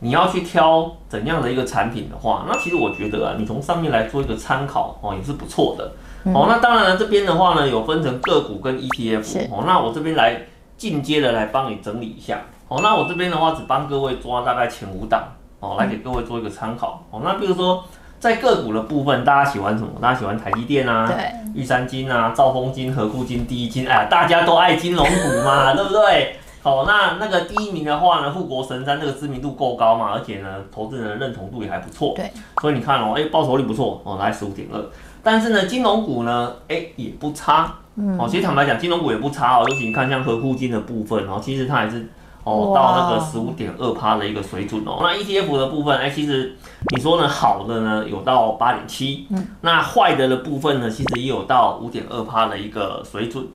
你要去挑怎样的一个产品的话，那其实我觉得啊，你从上面来做一个参考哦，也是不错的。嗯、哦，那当然了，这边的话呢，有分成个股跟 ETF。哦，那我这边来进阶的来帮你整理一下。哦，那我这边的话只帮各位抓大概前五档哦，来给各位做一个参考。哦，那比如说在个股的部分，大家喜欢什么？大家喜欢台积电啊，对，玉山金啊，兆丰金、合库金、第一金，哎呀，大家都爱金融股嘛，对不对？哦，那那个第一名的话呢，护国神山这个知名度够高嘛，而且呢，投资人的认同度也还不错。对，所以你看哦，哎，报酬率不错哦，来十五点二。但是呢，金融股呢，哎，也不差。嗯，哦，其实坦白讲，金融股也不差哦，尤其你看像合库金的部分哦，其实它还是哦到那个十五点二趴的一个水准哦。那 ETF 的部分，哎，其实你说呢，好的呢有到八点七，嗯，那坏的的部分呢，其实也有到五点二趴的一个水准。